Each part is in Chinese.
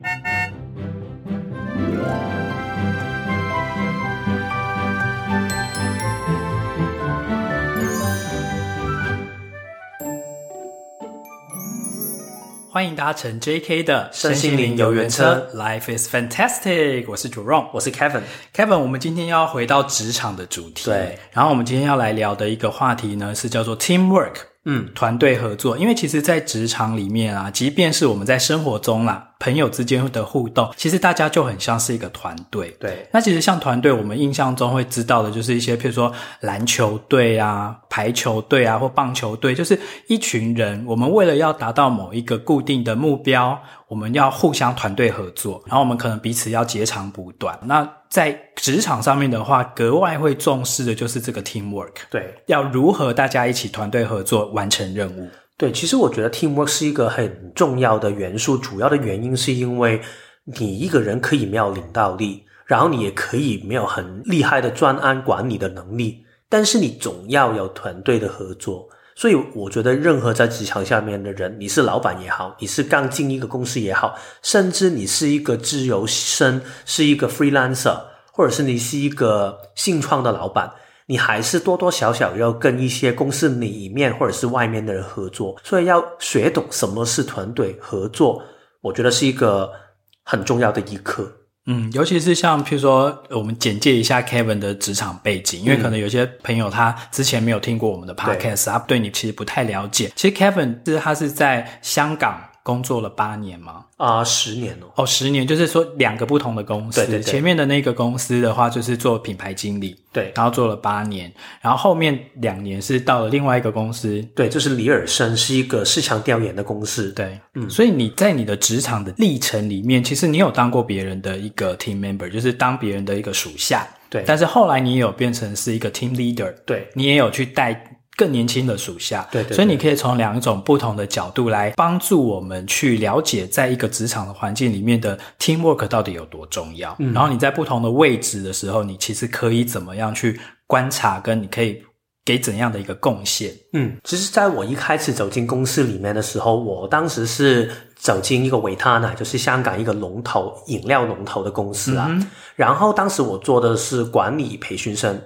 欢迎搭乘 JK 的身心灵游园车，Life is fantastic。我是 Jerome，我是 Kevin。Kevin，我们今天要回到职场的主题。对，然后我们今天要来聊的一个话题呢，是叫做 Teamwork。嗯，团队合作，因为其实，在职场里面啊，即便是我们在生活中啦，朋友之间的互动，其实大家就很像是一个团队。对，那其实像团队，我们印象中会知道的，就是一些譬如说篮球队啊、排球队啊或棒球队，就是一群人，我们为了要达到某一个固定的目标，我们要互相团队合作，然后我们可能彼此要截长补短。那在职场上面的话，格外会重视的就是这个 teamwork。对，要如何大家一起团队合作完成任务？对，其实我觉得 teamwork 是一个很重要的元素。主要的原因是因为你一个人可以没有领导力，然后你也可以没有很厉害的专案管理的能力，但是你总要有团队的合作。所以我觉得，任何在职场下面的人，你是老板也好，你是刚进一个公司也好，甚至你是一个自由身，是一个 freelancer，或者是你是一个新创的老板，你还是多多少少要跟一些公司里面或者是外面的人合作。所以要学懂什么是团队合作，我觉得是一个很重要的一课。嗯，尤其是像譬如说，我们简介一下 Kevin 的职场背景，因为可能有些朋友他之前没有听过我们的 Podcast，对他对你其实不太了解。其实 Kevin 是他是在香港工作了八年吗？啊、呃，十年哦。哦，十年，就是说两个不同的公司。对对对。前面的那个公司的话，就是做品牌经理。对。然后做了八年，然后后面两年是到了另外一个公司。对，就是李尔森，是一个市场调研的公司。对，嗯。所以你在你的职场的历程里面，其实你有当过别人的一个 team member，就是当别人的一个属下。对。但是后来你也有变成是一个 team leader。对。你也有去带。更年轻的属下，对，对对，所以你可以从两种不同的角度来帮助我们去了解，在一个职场的环境里面的 teamwork 到底有多重要。嗯，然后你在不同的位置的时候，你其实可以怎么样去观察，跟你可以给怎样的一个贡献。嗯，其实在我一开始走进公司里面的时候，我当时是走进一个维他奶，就是香港一个龙头饮料龙头的公司啊。嗯。然后当时我做的是管理培训生。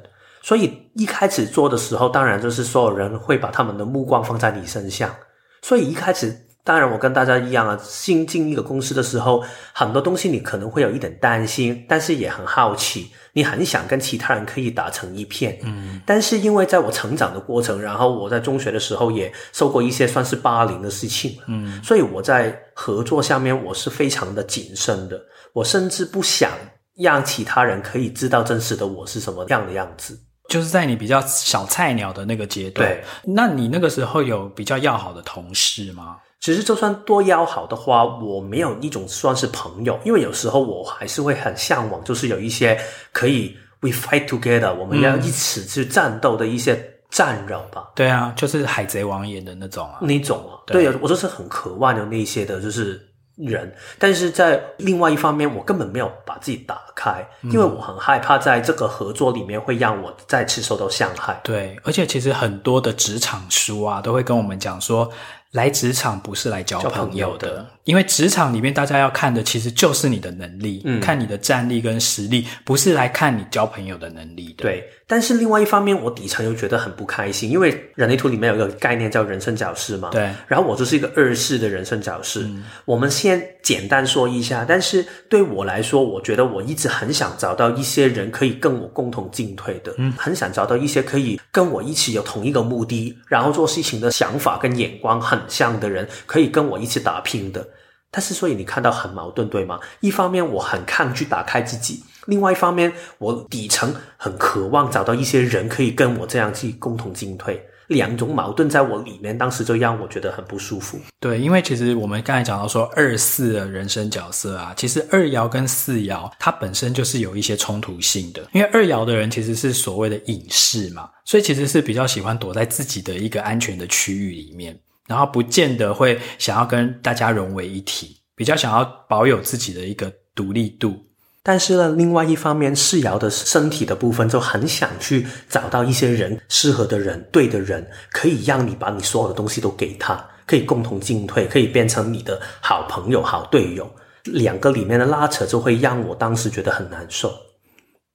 所以一开始做的时候，当然就是所有人会把他们的目光放在你身上。所以一开始，当然我跟大家一样啊，新进一个公司的时候，很多东西你可能会有一点担心，但是也很好奇，你很想跟其他人可以打成一片。嗯。但是因为在我成长的过程，然后我在中学的时候也受过一些算是霸凌的事情。嗯。所以我在合作下面我是非常的谨慎的，我甚至不想让其他人可以知道真实的我是什么样的样子。就是在你比较小菜鸟的那个阶段，对，那你那个时候有比较要好的同事吗？其实就算多要好的话，我没有一种算是朋友，因为有时候我还是会很向往，就是有一些可以 we fight together，我们要一起去战斗的一些战友吧。对啊，就是海贼王演的那种啊，那种啊，对，对，我就是很渴望有那些的，就是。人，但是在另外一方面，我根本没有把自己打开，因为我很害怕在这个合作里面会让我再次受到伤害。对，而且其实很多的职场书啊，都会跟我们讲说，来职场不是来交朋友的，友的，因为职场里面大家要看的其实就是你的能力，嗯，看你的战力跟实力，不是来看你交朋友的能力的。对。但是另外一方面，我底层又觉得很不开心，因为人类图里面有一个概念叫人生角色嘛。对。然后我就是一个二世的人生角色。嗯。我们先简单说一下，但是对我来说，我觉得我一直很想找到一些人可以跟我共同进退的。嗯。很想找到一些可以跟我一起有同一个目的，然后做事情的想法跟眼光很像的人，可以跟我一起打拼的。但是，所以你看到很矛盾，对吗？一方面我很抗拒打开自己。另外一方面，我底层很渴望找到一些人可以跟我这样去共同进退，两种矛盾在我里面，当时就让我觉得很不舒服。对，因为其实我们刚才讲到说二四的人生角色啊，其实二爻跟四爻它本身就是有一些冲突性的，因为二爻的人其实是所谓的隐士嘛，所以其实是比较喜欢躲在自己的一个安全的区域里面，然后不见得会想要跟大家融为一体，比较想要保有自己的一个独立度。但是呢，另外一方面，世爻的身体的部分就很想去找到一些人，适合的人，对的人，可以让你把你所有的东西都给他，可以共同进退，可以变成你的好朋友、好队友。两个里面的拉扯就会让我当时觉得很难受。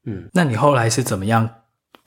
嗯，那你后来是怎么样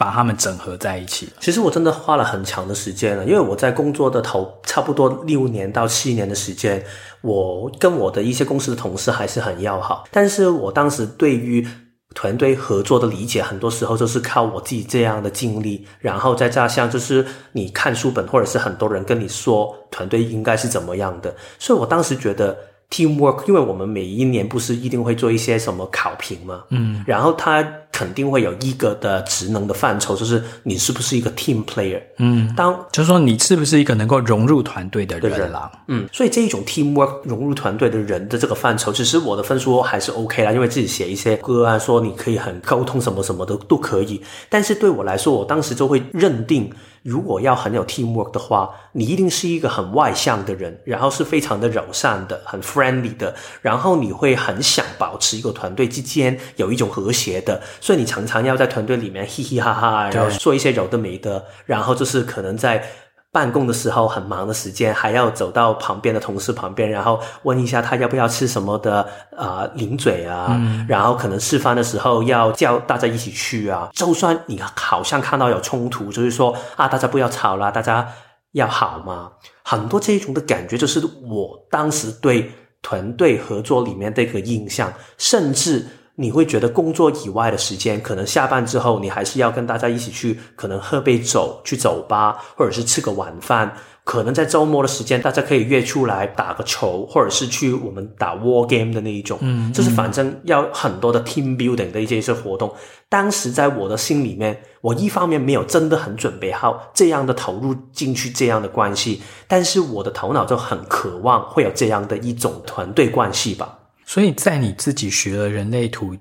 把他们整合在一起？其实我真的花了很长的时间了，因为我在工作的头差不多六年到七年的时间，我跟我的一些公司的同事还是很要好，但是我当时对于团队合作的理解，很多时候就是靠我自己这样的经历，然后再加上就是你看书本，或者是很多人跟你说团队应该是怎么样的，所以我当时觉得。Teamwork，因为我们每一年不是一定会做一些什么考评嘛，嗯，然后他肯定会有一个的职能的范畴，就是你是不是一个 team player，嗯，当就是说你是不是一个能够融入团队的人啦，嗯，所以这一种 teamwork 融入团队的人的这个范畴，其实我的分数还是 OK 啦，因为自己写一些歌啊说你可以很沟通什么什么的都可以，但是对我来说，我当时就会认定。如果要很有 teamwork 的话，你一定是一个很外向的人，然后是非常的友善的、很 friendly 的，然后你会很想保持一个团队之间有一种和谐的，所以你常常要在团队里面嘻嘻哈哈，然后说一些有的没的，然后就是可能在。办公的时候很忙的时间，还要走到旁边的同事旁边，然后问一下他要不要吃什么的啊、呃、零嘴啊，嗯、然后可能吃饭的时候要叫大家一起去啊。就算你好像看到有冲突，就是说啊，大家不要吵啦，大家要好嘛？很多这种的感觉，就是我当时对团队合作里面的一个印象，甚至。你会觉得工作以外的时间，可能下班之后，你还是要跟大家一起去，可能喝杯酒，去酒吧，或者是吃个晚饭。可能在周末的时间，大家可以约出来打个球，或者是去我们打 war game 的那一种。嗯，就是反正要很多的 team building 的一些一些活动。当时在我的心里面，我一方面没有真的很准备好这样的投入进去这样的关系，但是我的头脑就很渴望会有这样的一种团队关系吧。所以在你自己学了人类图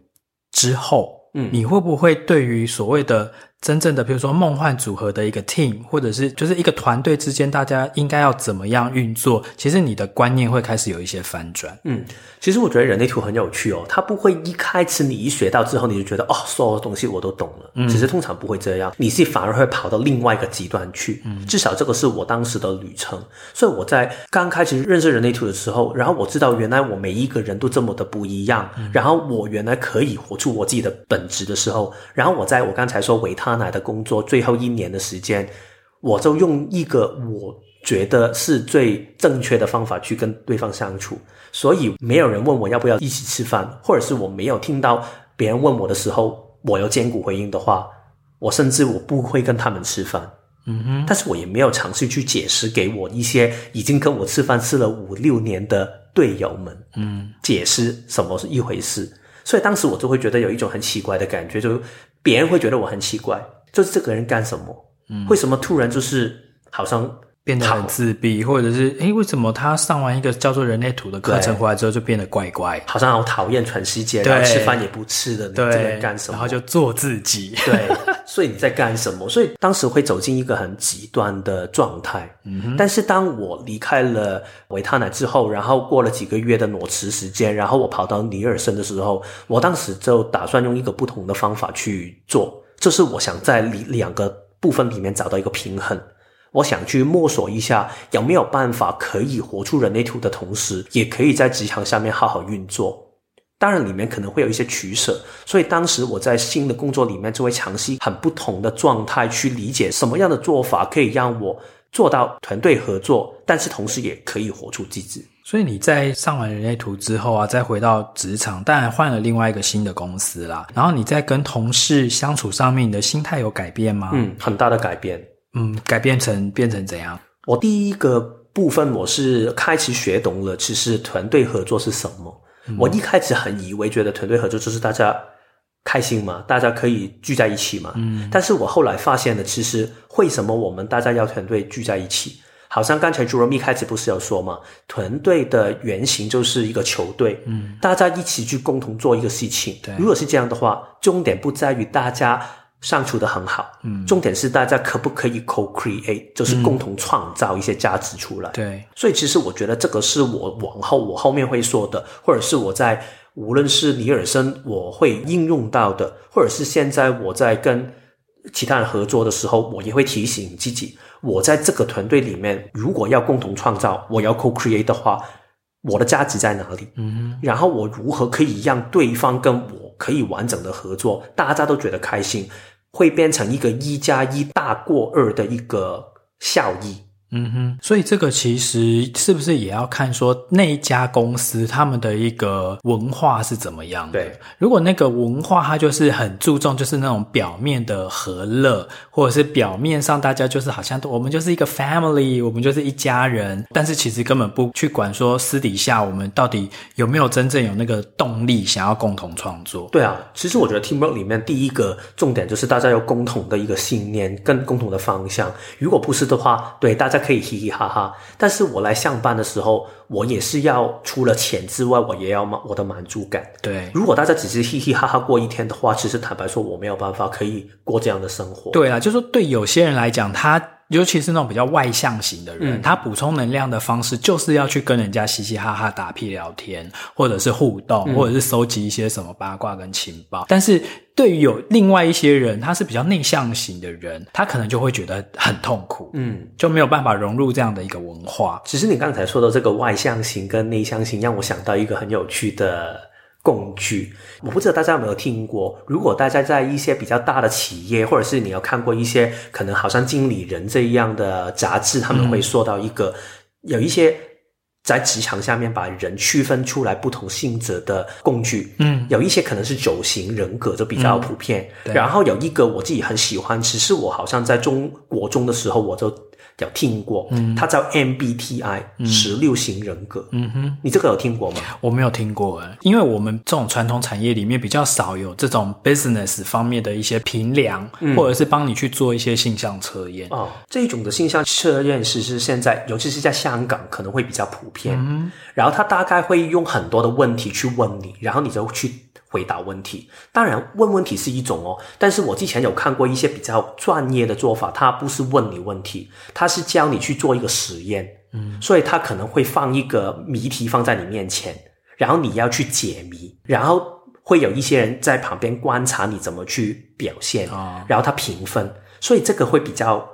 之后，嗯，你会不会对于所谓的真正的，比如说梦幻组合的一个 team，或者是就是一个团队之间，大家应该要怎么样运作？其实你的观念会开始有一些反转。嗯，其实我觉得人类图很有趣哦，它不会一开始你一学到之后，你就觉得哦，所有的东西我都懂了。嗯，其实通常不会这样，你是反而会跑到另外一个极端去。嗯，至少这个是我当时的旅程。所以我在刚开始认识人类图的时候，然后我知道原来我每一个人都这么的不一样，嗯，然后我原来可以活出我自己的本质的时候，然后我在我刚才说维他。他奶的工作最后一年的时间，我就用一个我觉得是最正确的方法去跟对方相处，所以没有人问我要不要一起吃饭，或者是我没有听到别人问我的时候，我有坚固回应的话，我甚至我不会跟他们吃饭。嗯哼，但是我也没有尝试去解释给我一些已经跟我吃饭吃了五六年的队友们，嗯，解释什么是一回事。所以当时我就会觉得有一种很奇怪的感觉，就别人会觉得我很奇怪，就是这个人干什么？嗯，为什么突然就是好像变得很自闭，或者是诶，为什么他上完一个叫做人类图的课程回来之后就变得怪怪，好像好讨厌全世界，然后吃饭也不吃的，对，干什么？然后就做自己，对。所以你在干什么？所以当时会走进一个很极端的状态。嗯哼，但是当我离开了维他奶之后，然后过了几个月的裸辞时间，然后我跑到尼尔森的时候，我当时就打算用一个不同的方法去做，就是我想在两两个部分里面找到一个平衡。我想去摸索一下有没有办法可以活出人类图的同时，也可以在职场上面好好运作。当然，里面可能会有一些取舍，所以当时我在新的工作里面就会尝试很不同的状态去理解什么样的做法可以让我做到团队合作，但是同时也可以活出自己。所以你在上完人类图之后啊，再回到职场，当然换了另外一个新的公司啦。然后你在跟同事相处上面，你的心态有改变吗？嗯，很大的改变。嗯，改变成变成怎样？我第一个部分我是开始学懂了，其实团队合作是什么。我一开始很以为觉得团队合作就是大家开心嘛，大家可以聚在一起嘛。嗯，但是我后来发现了，其实为什么我们大家要团队聚在一起？好像刚才 Jerome 一开始不是有说嘛，团队的原型就是一个球队，嗯，大家一起去共同做一个事情。对，如果是这样的话，重点不在于大家。相处的很好，嗯，重点是大家可不可以 co-create，就是共同创造一些价值出来。嗯、对，所以其实我觉得这个是我往后我后面会说的，或者是我在无论是尼尔森我会应用到的，或者是现在我在跟其他人合作的时候，我也会提醒自己，我在这个团队里面，如果要共同创造，我要 co-create 的话，我的价值在哪里？嗯，然后我如何可以让对方跟我可以完整的合作，大家都觉得开心，会变成一个一加一大过二的一个效益。嗯哼，所以这个其实是不是也要看说那一家公司他们的一个文化是怎么样的？对，如果那个文化它就是很注重就是那种表面的和乐，或者是表面上大家就是好像我们就是一个 family，我们就是一家人，但是其实根本不去管说私底下我们到底有没有真正有那个动力想要共同创作。对啊，其实我觉得 teamwork 里面第一个重点就是大家有共同的一个信念跟共同的方向，如果不是的话，对大家。可以嘻嘻哈哈，但是我来上班的时候，我也是要除了钱之外，我也要满我的满足感。对，如果大家只是嘻嘻哈哈过一天的话，其实坦白说，我没有办法可以过这样的生活。对啊，就是说对有些人来讲，他尤其是那种比较外向型的人，嗯，他补充能量的方式就是要去跟人家嘻嘻哈哈打屁聊天，或者是互动，嗯，或者是收集一些什么八卦跟情报，但是。对于有另外一些人，他是比较内向型的人，他可能就会觉得很痛苦，嗯，就没有办法融入这样的一个文化。其实你刚才说的这个外向型跟内向型，让我想到一个很有趣的工具。我不知道大家有没有听过，如果大家在一些比较大的企业，或者是你有看过一些可能好像经理人这样的杂志，他们会说到一个、嗯、有一些。在职场下面把人区分出来不同性质的工具，嗯，有一些可能是九型人格，就比较普遍。嗯、然后有一个我自己很喜欢，只是我好像在中国中的时候我就。有听过，嗯，它叫 MBTI，十六型人格，嗯哼，你这个有听过吗？我没有听过，诶，因为我们这种传统产业里面比较少有这种 business 方面的一些评量，嗯，或者是帮你去做一些性向测验。哦，这种的性向测验其实现在，尤其是在香港可能会比较普遍，嗯，然后他大概会用很多的问题去问你，然后你就去。回答问题，当然问问题是一种哦，但是我之前有看过一些比较专业的做法，他不是问你问题，他是教你去做一个实验，嗯，所以他可能会放一个谜题放在你面前，然后你要去解谜，然后会有一些人在旁边观察你怎么去表现，哦，然后他评分，所以这个会比较。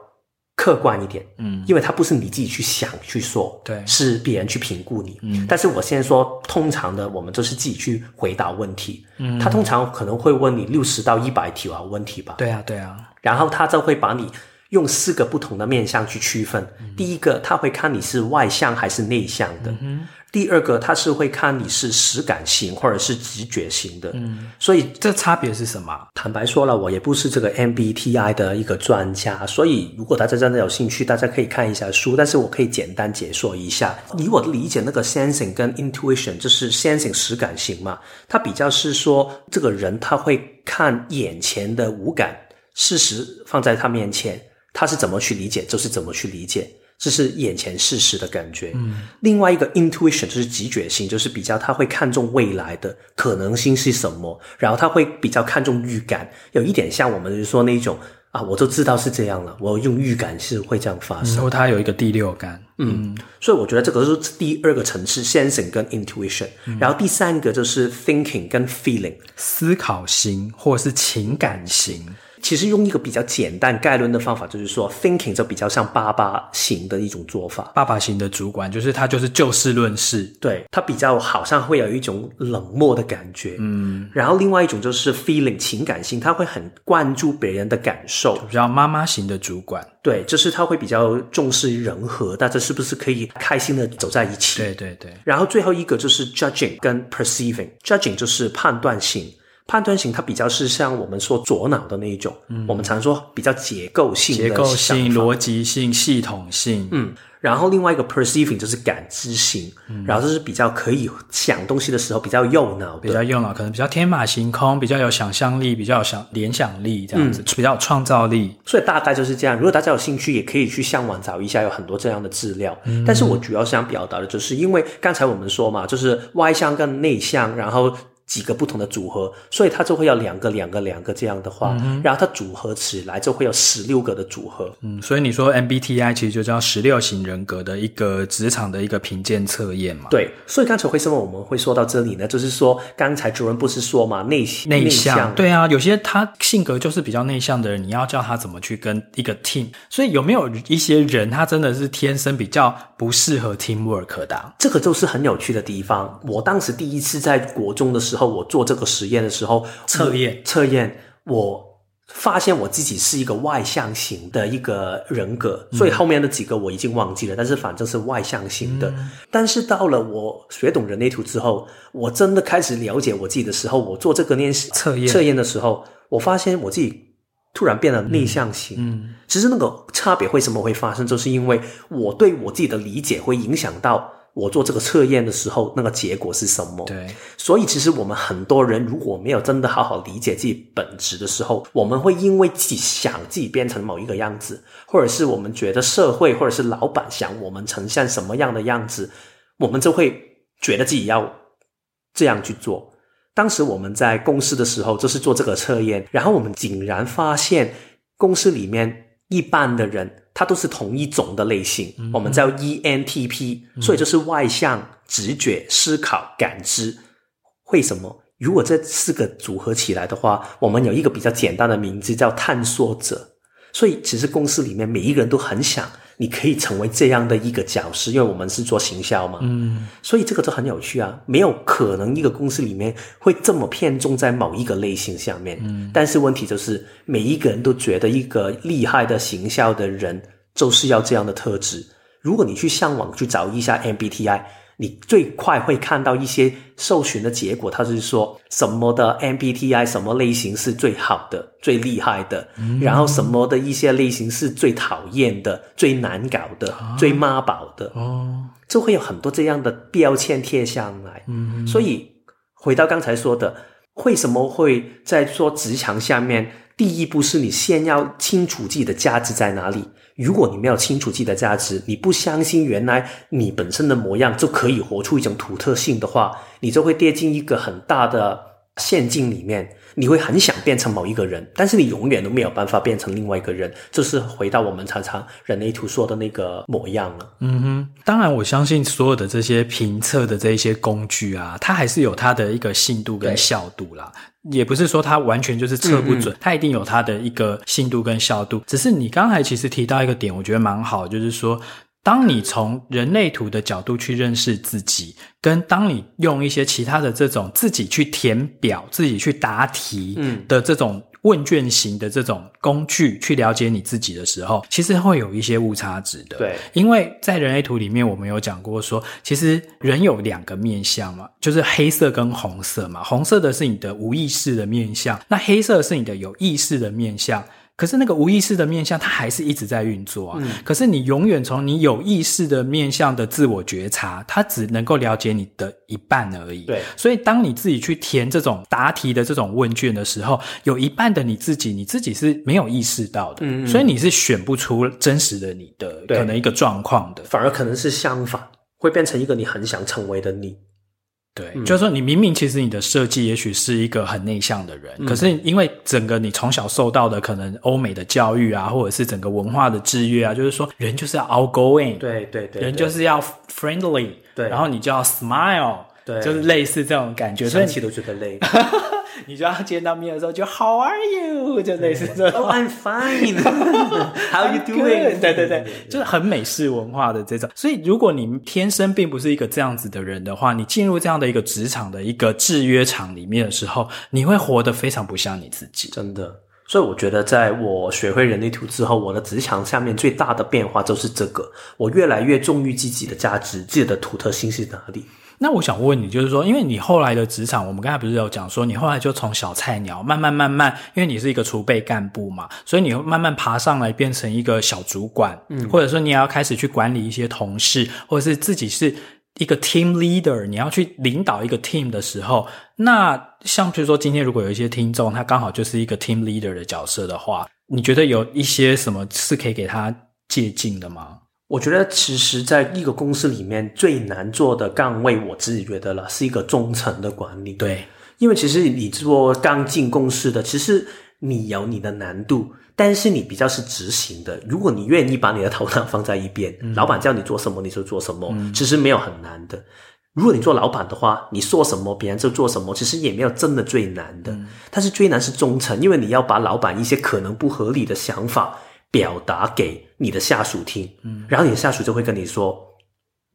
客观一点，嗯，因为它不是你自己去想去说，对，是别人去评估你，嗯。但是我现在说，通常的我们都是自己去回答问题，嗯，他通常可能会问你六十到一百条问题吧，对啊，对啊，然后他就会把你用四个不同的面向去区分，嗯。第一个，他会看你是外向还是内向的。嗯第二个，他是会看你是实感型或者是直觉型的，嗯，所以这差别是什么？坦白说了，我也不是这个 MBTI 的一个专家，所以如果大家真的有兴趣，大家可以看一下书，但是我可以简单解说一下。以我的理解，那个 sensing 跟 intuition 就是 sensing 实感型嘛，它比较是说这个人他会看眼前的五感，事实放在他面前，他是怎么去理解，就是怎么去理解。这是眼前事实的感觉。嗯，另外一个 intuition 就是直觉性，就是比较他会看重未来的可能性是什么，然后他会比较看重预感，有一点像我们就是说那种啊，我都知道是这样了，我用预感是会这样发生。然后他有一个第六感，嗯，所以我觉得这个是第二个层次，sensing 跟 intuition，嗯。然后第三个就是 thinking 跟 feeling，思考型或是情感型。其实用一个比较简单概论的方法，就是说，thinking 就比较像爸爸型的一种做法。爸爸型的主管，就是他就是就事论事，对，他比较好像会有一种冷漠的感觉。嗯，然后另外一种就是 feeling 情感性，他会很关注别人的感受，比较妈妈型的主管。对，就是他会比较重视人和，大家是不是可以开心的走在一起？对对对。然后最后一个就是 judging 跟 perceiving，judging 就是判断性。判断型它比较是像我们说左脑的那一种，嗯，我们常说比较结构性的、结构性、逻辑性、系统性，嗯，然后另外一个 perceiving 就是感知型，嗯，然后就是比较可以想东西的时候比较右脑，比较右脑，可能比较天马行空，比较有想象力，比较有想联想力这样子，嗯，比较有创造力。所以大概就是这样。如果大家有兴趣，也可以去上网找一下，有很多这样的资料。嗯，但是我主要想表达的就是，因为刚才我们说嘛，就是外向跟内向，然后。几个不同的组合，所以它就会要两个、两个、两个这样的话，嗯、然后它组合起来就会有十六个的组合。嗯，所以你说 MBTI 其实就叫十六型人格的一个职场的一个评鉴测验嘛？对。所以刚才为什么我们会说到这里呢？就是说刚才主任不是说嘛，内内向。对啊，有些他性格就是比较内向的人，你要叫他怎么去跟一个 team？所以有没有一些人他真的是天生比较不适合 teamwork 的、啊？这个就是很有趣的地方。我当时第一次在国中的时候，我做这个实验的时候，测验测验，我发现我自己是一个外向型的一个人格，所以后面的几个我已经忘记了，但是反正是外向型的。嗯、但是到了我学懂人类图之后，我真的开始了解我自己的时候，我做这个练习测验测验的时候，我发现我自己突然变得内向型。嗯，其实那个差别为什么会发生，就是因为我对我自己的理解会影响到。我做这个测验的时候，那个结果是什么？对，所以其实我们很多人如果没有真的好好理解自己本质的时候，我们会因为自己想自己变成某一个样子，或者是我们觉得社会或者是老板想我们呈现什么样的样子，我们就会觉得自己要这样去做。当时我们在公司的时候，就是做这个测验，然后我们竟然发现公司里面一般的人。他都是同一种的类型，嗯、我们叫 ENTP，、嗯、所以就是外向、直觉、思考、感知。为什么？如果这四个组合起来的话，我们有一个比较简单的名字叫探索者。所以其实公司里面每一个人都很想。你可以成为这样的一个角色，因为我们是做行销嘛，嗯，所以这个就很有趣啊。没有可能一个公司里面会这么偏重在某一个类型下面，嗯，但是问题就是每一个人都觉得一个厉害的行销的人就是要这样的特质。如果你去上网去找一下 MBTI。你最快会看到一些搜寻的结果，它是说什么的 MBTI 什么类型是最好的、最厉害的，嗯、然后什么的一些类型是最讨厌的、最难搞的、啊、最妈宝的，哦，就会有很多这样的标签贴上来。嗯，所以回到刚才说的，为什么会在说职场下面，第一步是你先要清楚自己的价值在哪里。如果你没有清楚自己的价值，你不相信原来你本身的模样就可以活出一种独特性的话，你就会跌进一个很大的陷阱里面。你会很想变成某一个人，但是你永远都没有办法变成另外一个人。就是回到我们常常人类图说的那个模样了。嗯哼，当然我相信所有的这些评测的这一些工具啊，它还是有它的一个信度跟效度啦。也不是说它完全就是测不准，嗯嗯，它一定有它的一个信度跟效度。只是你刚才其实提到一个点，我觉得蛮好，就是说，当你从人类图的角度去认识自己，跟当你用一些其他的这种自己去填表、自己去答题的这种。问卷型的这种工具去了解你自己的时候，其实会有一些误差值的。对，因为在人类图里面，我们有讲过说，其实人有两个面相嘛，就是黑色跟红色嘛。红色的是你的无意识的面相，那黑色是你的有意识的面向。可是那个无意识的面向，它还是一直在运作啊。嗯、可是你永远从你有意识的面向的自我觉察，它只能够了解你的一半而已。对，所以当你自己去填这种答题的这种问卷的时候，有一半的你自己，你自己是没有意识到的。嗯，嗯，所以你是选不出真实的你的可能一个状况的，反而可能是相反，会变成一个你很想成为的你。对，嗯、就是说你明明其实你的设计也许是一个很内向的人，嗯、可是因为整个你从小受到的可能欧美的教育啊，或者是整个文化的制约啊，就是说人就是要 outgoing，对对对，人就是要 friendly，对，然后你就要 smile，对，就是类似这种感觉，想起都觉得累。你就要见到面的时候就 How are you？就类似这种。Oh, I'm fine. How you doing？对对对，就是很美式文化的这种。所以，如果你天生并不是一个这样子的人的话，你进入这样的一个职场的一个制约场里面的时候，你会活得非常不像你自己。真的。所以，我觉得在我学会人力图之后，我的职场下面最大的变化就是这个：我越来越重于自己的价值，自己的独特性是哪里。那我想问你，就是说，因为你后来的职场，我们刚才不是有讲说，你后来就从小菜鸟慢慢慢慢，因为你是一个储备干部嘛，所以你慢慢爬上来变成一个小主管，嗯，或者说你也要开始去管理一些同事，或者是自己是一个 team leader，你要去领导一个 team 的时候，那像比如说今天如果有一些听众，他刚好就是一个 team leader 的角色的话，你觉得有一些什么是可以给他借鉴的吗？我觉得，其实，在一个公司里面最难做的岗位，我自己觉得了，是一个中层的管理。对，因为其实你做刚进公司的，其实你有你的难度，但是你比较是执行的。如果你愿意把你的头脑放在一边，嗯、老板叫你做什么你就做什么，嗯、其实没有很难的。如果你做老板的话，你说什么别人就做什么，其实也没有真的最难的。嗯、但是最难是忠诚，因为你要把老板一些可能不合理的想法表达给你的下属听，嗯，然后你的下属就会跟你说。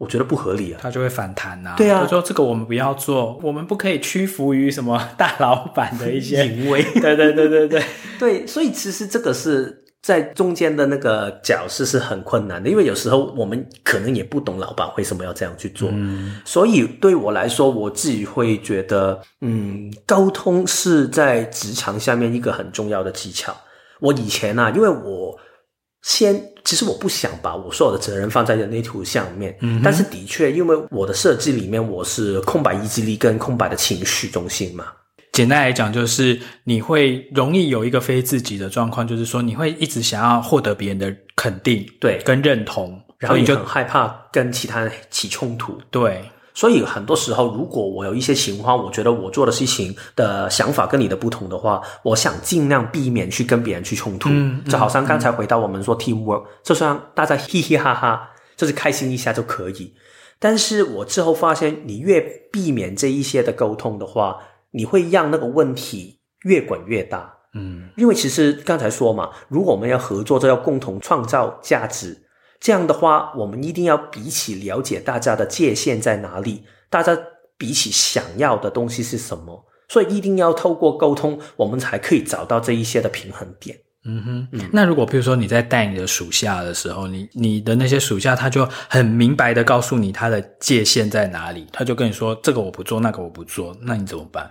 我觉得不合理啊，他就会反弹啊。对啊，他说这个我们不要做，我们不可以屈服于什么大老板的一些 淫威。对对对对对 对，所以其实这个是在中间的那个角色是很困难的，因为有时候我们可能也不懂老板为什么要这样去做。嗯，所以对我来说，我自己会觉得，嗯，沟通是在职场下面一个很重要的技巧。我以前啊，因为我。先，其实我不想把我所有的责任放在人类图上面，嗯，但是的确，因为我的设计里面我是空白意志力跟空白的情绪中心嘛。简单来讲，就是你会容易有一个非自己的状况，就是说你会一直想要获得别人的肯定，对，跟认同，然后你就很害怕跟其他人起冲突，对。所以很多时候，如果我有一些情况，我觉得我做的事情的想法跟你的不同的话，我想尽量避免去跟别人去冲突。嗯，就好像刚才回到我们说 teamwork，就算大家嘻嘻哈哈，就是开心一下就可以。但是我之后发现，你越避免这一些的沟通的话，你会让那个问题越滚越大。嗯，因为其实刚才说嘛，如果我们要合作，就要共同创造价值。这样的话，我们一定要比起了解大家的界限在哪里，大家比起想要的东西是什么，所以一定要透过沟通，我们才可以找到这一些的平衡点。嗯哼，嗯，那如果比如说你在带你的属下的时候，你你的那些属下他就很明白的告诉你他的界限在哪里，他就跟你说这个我不做，那个我不做，那你怎么办？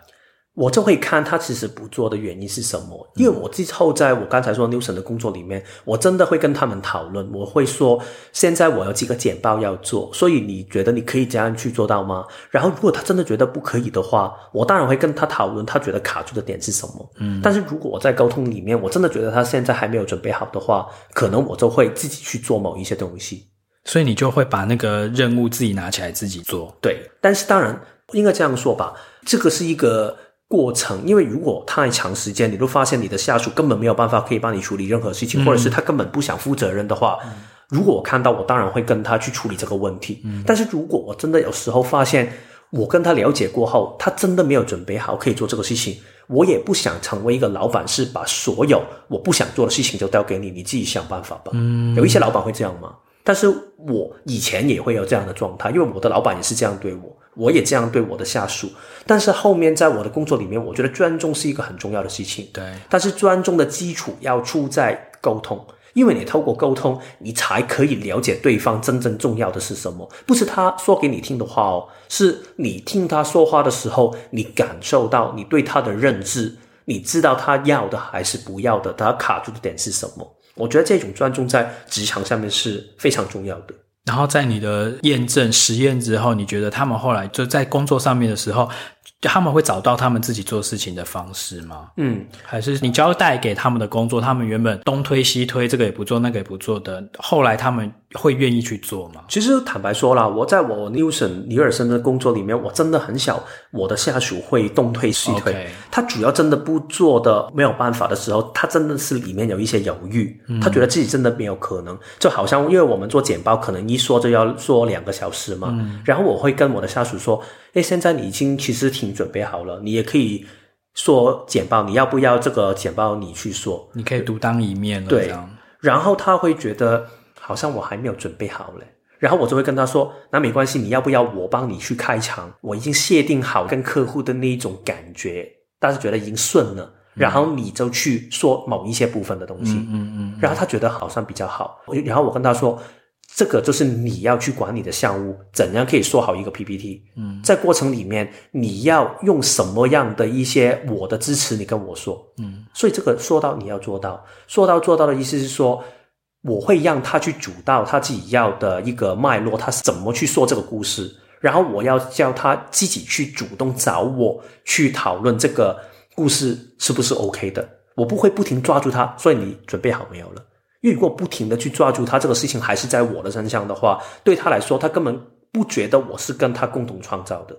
我就会看他其实不做的原因是什么，因为我之后在我刚才说 Newson 的工作里面，我真的会跟他们讨论。我会说，现在我有几个简报要做，所以你觉得你可以这样去做到吗？然后如果他真的觉得不可以的话，我当然会跟他讨论，他觉得卡住的点是什么。嗯，但是如果我在沟通里面，我真的觉得他现在还没有准备好的话，可能我就会自己去做某一些东西。所以你就会把那个任务自己拿起来自己做。对，但是当然应该这样说吧，这个是一个。过程，因为如果太长时间，你都发现你的下属根本没有办法可以帮你处理任何事情，嗯、或者是他根本不想负责任的话，嗯、如果我看到，我当然会跟他去处理这个问题。嗯、但是如果我真的有时候发现，我跟他了解过后，他真的没有准备好可以做这个事情，我也不想成为一个老板，是把所有我不想做的事情就交给你，你自己想办法吧。嗯，有一些老板会这样吗？但是我以前也会有这样的状态，因为我的老板也是这样对我。我也这样对我的下属，但是后面在我的工作里面，我觉得尊重是一个很重要的事情。对，但是尊重的基础要出在沟通，因为你透过沟通，你才可以了解对方真正重要的是什么，不是他说给你听的话哦，是你听他说话的时候，你感受到你对他的认知，你知道他要的还是不要的，他卡住的点是什么？我觉得这种专注在职场上面是非常重要的。然后在你的验证实验之后，你觉得他们后来就在工作上面的时候，他们会找到他们自己做事情的方式吗？嗯，还是你交代给他们的工作，他们原本东推西推，这个也不做，那个也不做的，后来他们。会愿意去做吗？其实坦白说啦，我在我 Newson 尼尔森的工作里面，我真的很少我的下属会东推西推。Okay. 他主要真的不做的没有办法的时候，他真的是里面有一些犹豫，嗯、他觉得自己真的没有可能。就好像因为我们做简报，可能一说就要说两个小时嘛，嗯、然后我会跟我的下属说：“诶，现在你已经其实挺准备好了，你也可以说简报，你要不要这个简报你去说？你可以独当一面了。”对，然后他会觉得。好像我还没有准备好嘞，然后我就会跟他说：“那没关系，你要不要我帮你去开场？我已经设定好跟客户的那一种感觉，但是觉得已经顺了，然后你就去说某一些部分的东西，嗯嗯，然后他觉得好像比较好。然后我跟他说，这个就是你要去管理的项目，怎样可以说好一个 PPT？嗯，在过程里面你要用什么样的一些我的支持，你跟我说，嗯，所以这个说到你要做到，说到做到的意思是说。”我会让他去主导他自己要的一个脉络，他是怎么去说这个故事，然后我要叫他自己去主动找我去讨论这个故事是不是 OK 的。我不会不停抓住他，所以你准备好没有了？因为如果不停的去抓住他，这个事情还是在我的身上的话，对他来说，他根本不觉得我是跟他共同创造的。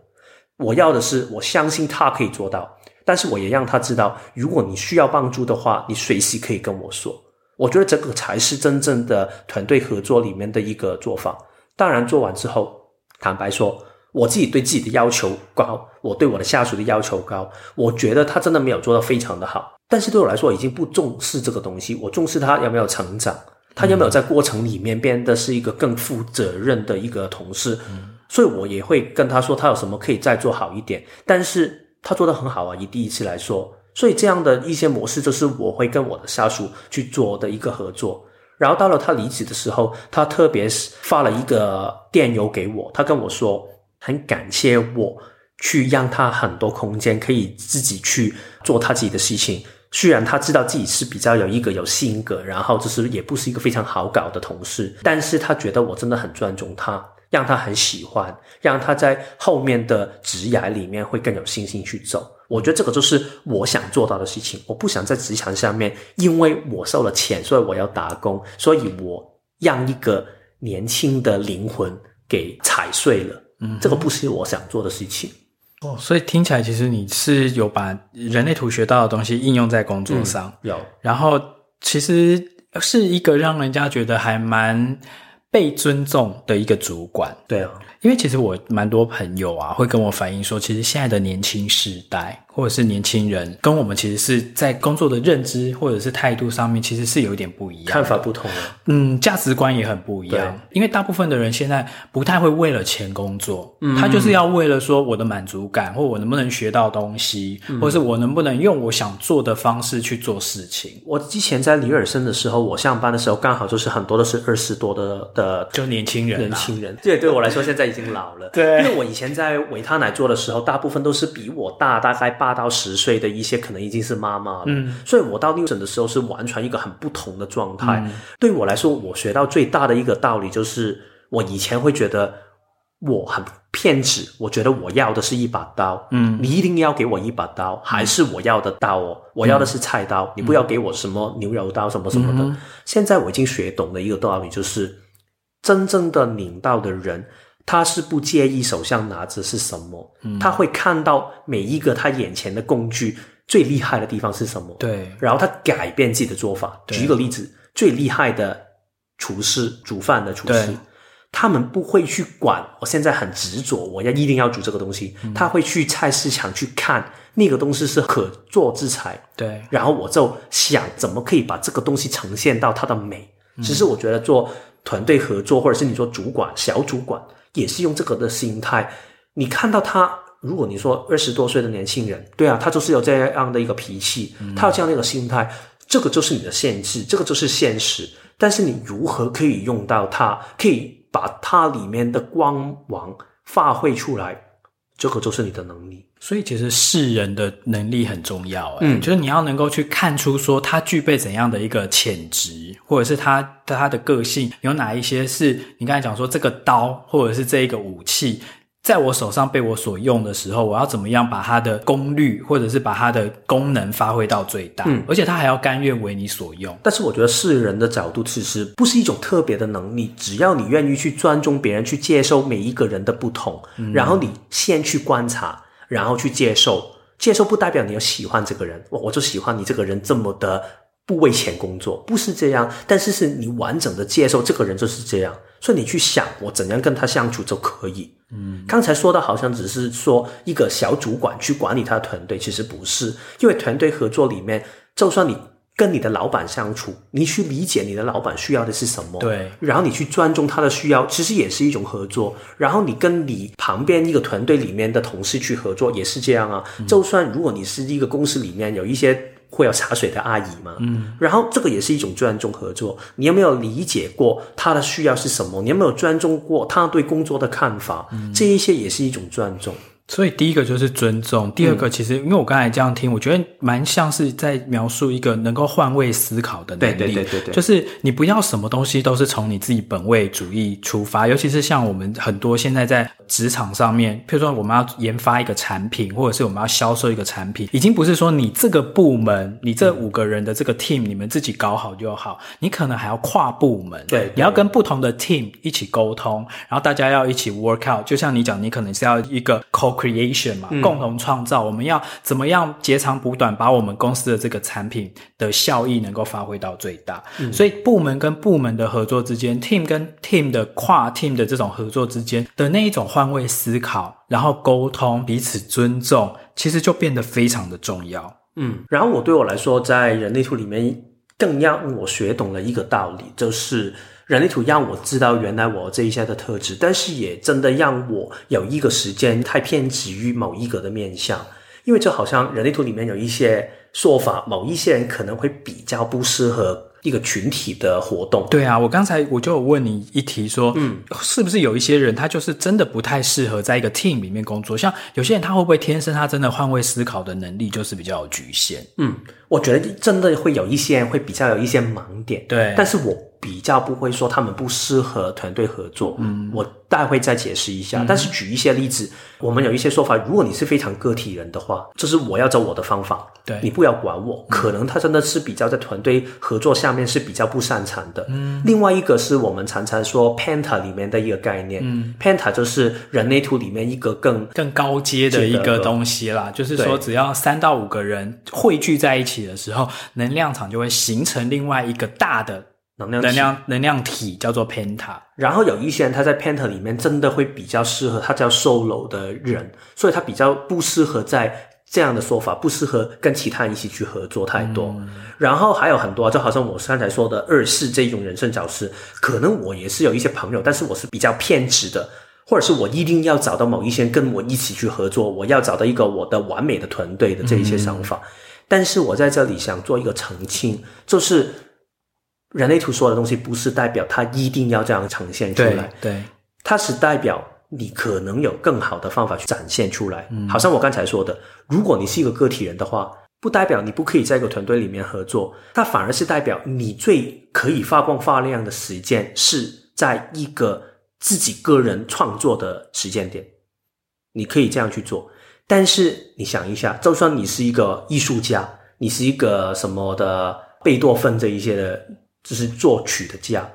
我要的是，我相信他可以做到，但是我也让他知道，如果你需要帮助的话，你随时可以跟我说。我觉得这个才是真正的团队合作里面的一个做法。当然，做完之后，坦白说，我自己对自己的要求高，我对我的下属的要求高，我觉得他真的没有做到非常的好。但是对我来说，已经不重视这个东西，我重视他有没有成长，他有没有在过程里面变得是一个更负责任的一个同事。嗯所以我也会跟他说，他有什么可以再做好一点。但是他做得很好啊，以第一次来说。所以这样的一些模式，就是我会跟我的下属去做的一个合作。然后到了他离职的时候，他特别发了一个电邮给我，他跟我说很感谢我去让他很多空间可以自己去做他自己的事情。虽然他知道自己是比较有一个有性格，然后就是也不是一个非常好搞的同事，但是他觉得我真的很尊重他。让他很喜欢，让他在后面的职涯里面会更有信心去走。我觉得这个就是我想做到的事情。我不想在职场上面，因为我收了钱，所以我要打工，所以我让一个年轻的灵魂给踩碎了。嗯，这个不是我想做的事情。哦，所以听起来其实你是有把人类图学到的东西应用在工作上，嗯，有。然后其实是一个让人家觉得还蛮。被尊重的一个主管，对啊，因为其实我蛮多朋友啊，会跟我反映说，其实现在的年轻世代。或者是年轻人跟我们其实是在工作的认知或者是态度上面，其实是有一点不一样，看法不同了。嗯，价值观也很不一样。对，因为大部分的人现在不太会为了钱工作，嗯，他就是要为了说我的满足感，或我能不能学到东西，嗯，或者是我能不能用我想做的方式去做事情。我之前在李尔森的时候，我上班的时候刚好就是很多都是二十多的的，就年轻人，年轻人。对对我来说现在已经老了。对，因为我以前在维他奶做的时候，大部分都是比我大大概。八到十岁的一些可能已经是妈妈了，嗯，所以我到六诊的时候是完全一个很不同的状态。嗯，对我来说，我学到最大的一个道理就是，我以前会觉得我很偏执，我觉得我要的是一把刀，嗯，你一定要给我一把刀，还是我要的刀哦，我要的是菜刀，嗯，你不要给我什么牛肉刀什么什么的。嗯，现在我已经学懂了一个道理，就是真正的领导的人。他是不介意手上拿着是什么，嗯，他会看到每一个他眼前的工具最厉害的地方是什么，对，然后他改变自己的做法。举一个例子，最厉害的厨师，煮饭的厨师，他们不会去管。我现在很执着，我要一定要煮这个东西，嗯，他会去菜市场去看那个东西是可做之材，对，然后我就想怎么可以把这个东西呈现到它的美。其实我觉得做团队合作，或者是你做主管、小主管。也是用这个的心态，你看到他，如果你说二十多岁的年轻人，对啊，他就是有这样的一个脾气，嗯、他有这样的一个心态，这个就是你的限制，这个就是现实。但是你如何可以用到它，可以把它里面的光芒发挥出来，这个就是你的能力。所以其实识人的能力很重要，嗯，就是你要能够去看出说他具备怎样的一个潜质，或者是他的他的个性有哪一些是你刚才讲说这个刀或者是这一个武器在我手上被我所用的时候，我要怎么样把它的功率或者是把它的功能发挥到最大，嗯，而且他还要甘愿为你所用。但是我觉得识人的角度其实不是一种特别的能力，只要你愿意去尊重别人，去接受每一个人的不同，嗯，然后你先去观察。然后去接受，接受不代表你要喜欢这个人，我我就喜欢你这个人这么的不为钱工作，不是这样。但是是你完整的接受这个人就是这样，所以你去想我怎样跟他相处就可以。嗯，刚才说的好像只是说一个小主管去管理他的团队，其实不是，因为团队合作里面，就算你。跟你的老板相处，你去理解你的老板需要的是什么，对，然后你去尊重他的需要，其实也是一种合作。然后你跟你旁边一个团队里面的同事去合作，也是这样啊。嗯、就算如果你是一个公司里面有一些会有茶水的阿姨嘛，嗯，然后这个也是一种尊重合作。你有没有理解过他的需要是什么？你有没有尊重过他对工作的看法？嗯、这一些也是一种尊重。所以第一个就是尊重，第二个其实因为我刚才这样听，我觉得蛮像是在描述一个能够换位思考的能力。对对对对对，就是你不要什么东西都是从你自己本位主义出发，尤其是像我们很多现在在职场上面，譬如说我们要研发一个产品，或者是我们要销售一个产品，已经不是说你这个部门，你这五个人的这个 team，你们自己搞好就好，你可能还要跨部门，对，对，你要跟不同的 team 一起沟通，然后大家要一起 work out。就像你讲，你可能是要一个 co co-creation 嘛，嗯、共同创造。我们要怎么样截长补短，把我们公司的这个产品的效益能够发挥到最大？嗯、所以部门跟部门的合作之间，team 跟 team 的跨 team 的这种合作之间的那一种换位思考，然后沟通，彼此尊重，其实就变得非常的重要。嗯，然后我对我来说，在人类图里面更让我学懂了一个道理，就是。人类图让我知道原来我这一些的特质，但是也真的让我有一个时间太偏执于某一个的面向，因为就好像人类图里面有一些说法，某一些人可能会比较不适合。一个群体的活动，对啊，我刚才我就有问你一题说，嗯，是不是有一些人他就是真的不太适合在一个 team 里面工作？像有些人他会不会天生他真的换位思考的能力就是比较有局限？嗯，我觉得真的会有一些人会比较有一些盲点，对，但是我比较不会说他们不适合团队合作，嗯，我待会再解释一下，嗯，但是举一些例子，我们有一些说法，如果你是非常个体人的话，就是我要走我的方法，对，你不要管我，可能他真的是比较在团队合作下。面是比较不擅长的。嗯，另外一个是我们常常说 Penta 里面的一个概念。嗯，Penta 就是人类图里面一个更更高阶的一个东西啦。就是说，只要三到五个人汇聚在一起的时候，能量场就会形成另外一个大的能量能量能量体，叫做 Penta。然后有一些人他在 Penta 里面真的会比较适合，他叫 Solo 的人，所以他比较不适合在。这样的说法不适合跟其他人一起去合作太多，嗯、然后还有很多，就好像我刚才说的二四这种人生导师，可能我也是有一些朋友，但是我是比较偏执的，或者是我一定要找到某一些人跟我一起去合作，我要找到一个我的完美的团队的这一些想法。嗯、但是我在这里想做一个澄清，就是人类图说的东西不是代表它一定要这样呈现出来，对，对它是代表。你可能有更好的方法去展现出来，嗯，好像我刚才说的，如果你是一个个体人的话，不代表你不可以在一个团队里面合作，它反而是代表你最可以发光发亮的时间是在一个自己个人创作的时间点，你可以这样去做。但是你想一下，就算你是一个艺术家，你是一个什么的贝多芬这一些的，就是作曲的家。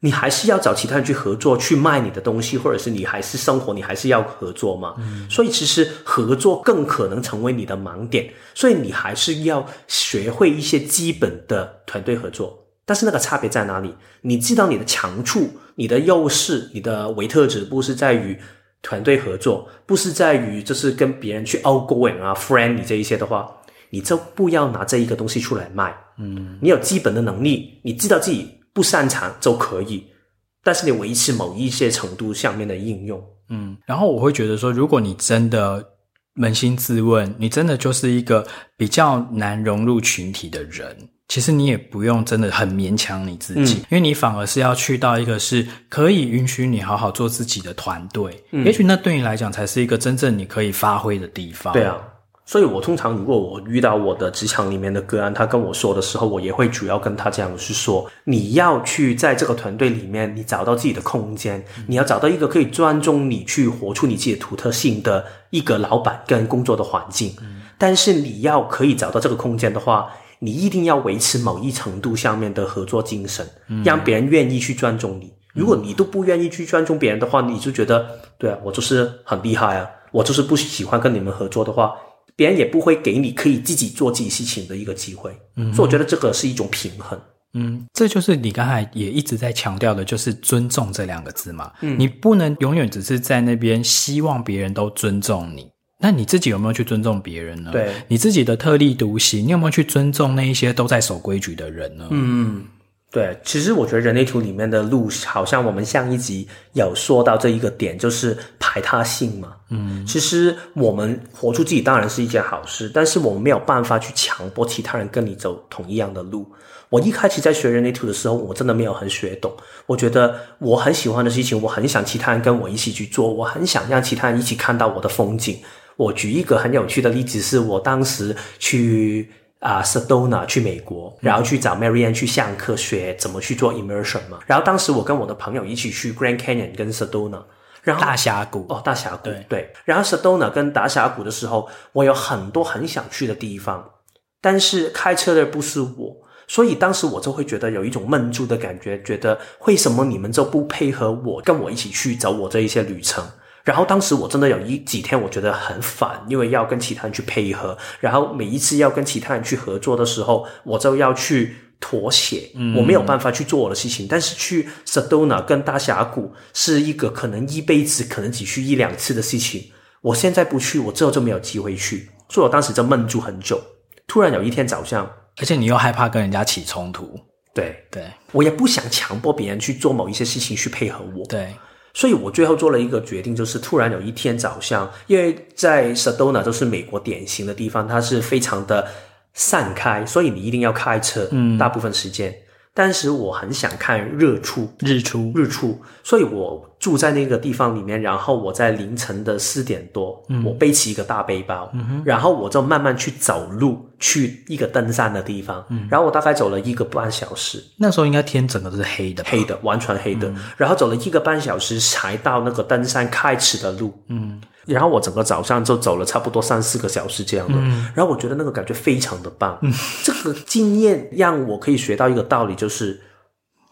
你还是要找其他人去合作，去卖你的东西，或者是你还是生活，你还是要合作嘛。嗯。所以其实合作更可能成为你的盲点，所以你还是要学会一些基本的团队合作。但是那个差别在哪里？你知道你的强处、你的优势、你的维特质，不是在于团队合作，不是在于就是跟别人去 outgoing 啊、friendly 这一些的话，你就不要拿这一个东西出来卖。嗯。你有基本的能力，你知道自己。不擅长就可以，但是你维持某一些程度下面的应用，嗯，然后我会觉得说，如果你真的扪心自问，你真的就是一个比较难融入群体的人，其实你也不用真的很勉强你自己，嗯，因为你反而是要去到一个是可以允许你好好做自己的团队，嗯，也许那对你来讲才是一个真正你可以发挥的地方。对啊。所以，我通常如果我遇到我的职场里面的个案，他跟我说的时候，我也会主要跟他这样是说：你要去在这个团队里面，你找到自己的空间，你要找到一个可以尊重你去活出你自己的独特性的一个老板跟工作的环境。但是，你要可以找到这个空间的话，你一定要维持某一程度上面的合作精神，让别人愿意去尊重你。如果你都不愿意去尊重别人的话，你就觉得对啊，我就是很厉害啊，我就是不喜欢跟你们合作的话。别人也不会给你可以自己做自己事情的一个机会，嗯，所以我觉得这个是一种平衡，嗯，这就是你刚才也一直在强调的，就是尊重这两个字嘛，嗯，你不能永远只是在那边希望别人都尊重你，那你自己有没有去尊重别人呢？对，你自己的特立独行，你有没有去尊重那一些都在守规矩的人呢？嗯。对，其实我觉得人类图里面的路，好像我们上一集有说到这一个点，就是排他性嘛。嗯，其实我们活出自己当然是一件好事，但是我们没有办法去强迫其他人跟你走同一样的路。我一开始在学人类图的时候，我真的没有很学懂。我觉得我很喜欢的事情，我很想其他人跟我一起去做，我很想让其他人一起看到我的风景。我举一个很有趣的例子，是我当时去。啊，Sedona 去美国，然后去找 Marianne 去上课学怎么去做 immersion 嘛。然后当时我跟我的朋友一起去 Grand Canyon 跟 Sedona，然后大峡谷哦，大峡谷对对。然后 Sedona 跟大峡谷的时候，我有很多很想去的地方，但是开车的不是我，所以当时我就会觉得有一种闷住的感觉，觉得为什么你们就不配合我，跟我一起去走我这一些旅程？然后当时我真的有一几天我觉得很烦，因为要跟其他人去配合，然后每一次要跟其他人去合作的时候，我就要去妥协，我没有办法去做我的事情。嗯、但是去 Sedona 跟大峡谷是一个可能一辈子可能只去一两次的事情，我现在不去，我之后就没有机会去，所以我当时就闷住很久。突然有一天早上，而且你又害怕跟人家起冲突，对。对，我也不想强迫别人去做某一些事情去配合我，对。所以我最后做了一个决定，就是突然有一天早上，因为在 Sedona 都是美国典型的地方，它是非常的散开，所以你一定要开车，嗯，大部分时间。但是我很想看日出，日出，日出，所以我住在那个地方里面，然后我在凌晨的四点多，嗯，我背起一个大背包，嗯，然后我就慢慢去走路去一个登山的地方，嗯，然后我大概走了一个半小时，那时候应该天整个都是黑的，黑的，完全黑的，嗯，然后走了一个半小时才到那个登山开始的路，嗯。然后我整个早上就走了差不多三四个小时这样的，嗯、然后我觉得那个感觉非常的棒。嗯、这个经验让我可以学到一个道理，就是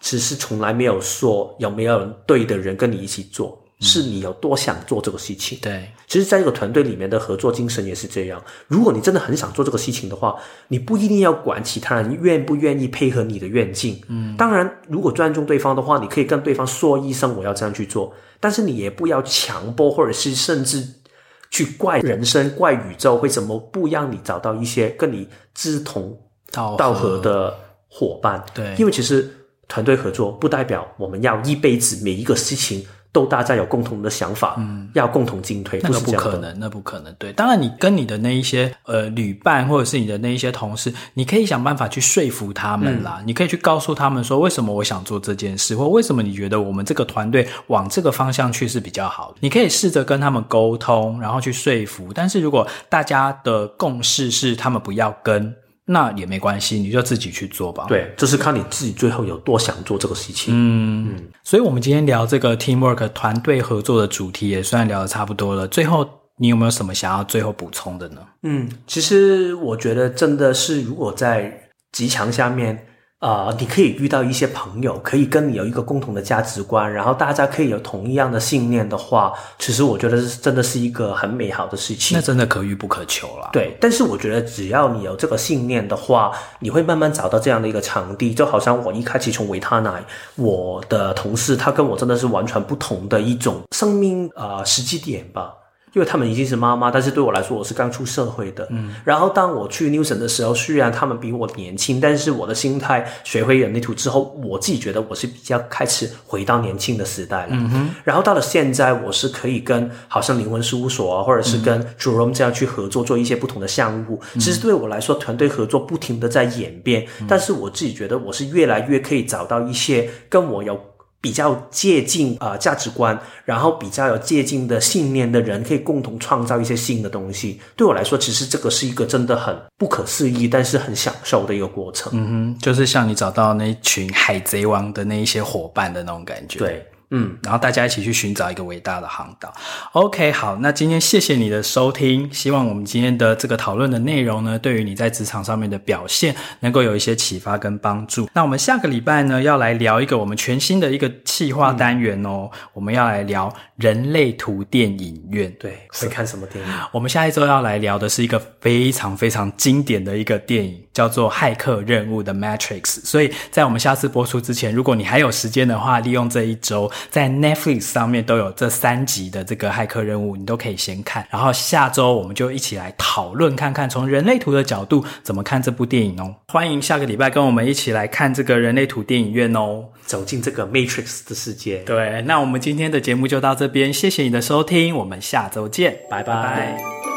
只是从来没有说有没有对的人跟你一起做，嗯、是你有多想做这个事情。对，其实在一个团队里面的合作精神也是这样。如果你真的很想做这个事情的话，你不一定要管其他人愿不愿意配合你的愿景。嗯，当然，如果尊重对方的话，你可以跟对方说一声我要这样去做。但是你也不要强迫，或者是甚至去怪人生、怪宇宙，为什么不让你找到一些跟你志同道合的伙伴？对，因为其实团队合作不代表我们要一辈子每一个事情。都大家有共同的想法，嗯，要共同进退，那个不可能，那不可能。对，当然你跟你的那一些呃旅伴或者是你的那一些同事，你可以想办法去说服他们啦。嗯，你可以去告诉他们说，为什么我想做这件事，或为什么你觉得我们这个团队往这个方向去是比较好的。你可以试着跟他们沟通，然后去说服。但是如果大家的共识是他们不要跟。那也没关系，你就自己去做吧。对，就是看你自己最后有多想做这个事情。嗯嗯。所以，我们今天聊这个 teamwork 团队合作的主题，也算聊的差不多了。最后，你有没有什么想要最后补充的呢？嗯，其实我觉得真的是，如果在职场下面。啊、呃，你可以遇到一些朋友，可以跟你有一个共同的价值观，然后大家可以有同一样的信念的话，其实我觉得是真的是一个很美好的事情。那真的可遇不可求了。对，但是我觉得只要你有这个信念的话，你会慢慢找到这样的一个场地。就好像我一开始从维他奶，我的同事他跟我真的是完全不同的一种生命啊、呃、时机点吧。因为他们已经是妈妈，但是对我来说，我是刚出社会的。嗯，然后当我去 Newson 的时候，虽然他们比我年轻，但是我的心态学会人类图之后，我自己觉得我是比较开始回到年轻的时代了。嗯哼。然后到了现在，我是可以跟好像灵魂事务所啊，或者是跟 Jerome 这样去合作，做一些不同的项目。嗯。其实对我来说，团队合作不停的在演变，嗯。但是我自己觉得我是越来越可以找到一些跟我有。比较接近啊、呃、价值观，然后比较有接近的信念的人，可以共同创造一些新的东西。对我来说，其实这个是一个真的很不可思议，但是很享受的一个过程。嗯哼，就是像你找到那群海贼王的那一些伙伴的那种感觉。对。嗯，然后大家一起去寻找一个伟大的航道。OK，好，那今天谢谢你的收听，希望我们今天的这个讨论的内容呢，对于你在职场上面的表现能够有一些启发跟帮助。那我们下个礼拜呢，要来聊一个我们全新的一个企划单元哦，嗯、我们要来聊人类图电影院。对，会看什么电影？我们下一周要来聊的是一个非常非常经典的一个电影，叫做《骇客任务》的 Matrix。所以在我们下次播出之前，如果你还有时间的话，利用这一周。在 Netflix 上面都有这三集的这个骇客任务，你都可以先看。然后下周我们就一起来讨论看看，从人类图的角度怎么看这部电影哦。欢迎下个礼拜跟我们一起来看这个人类图电影院哦，走进这个 Matrix 的世界。对，那我们今天的节目就到这边，谢谢你的收听，我们下周见，拜拜。拜拜。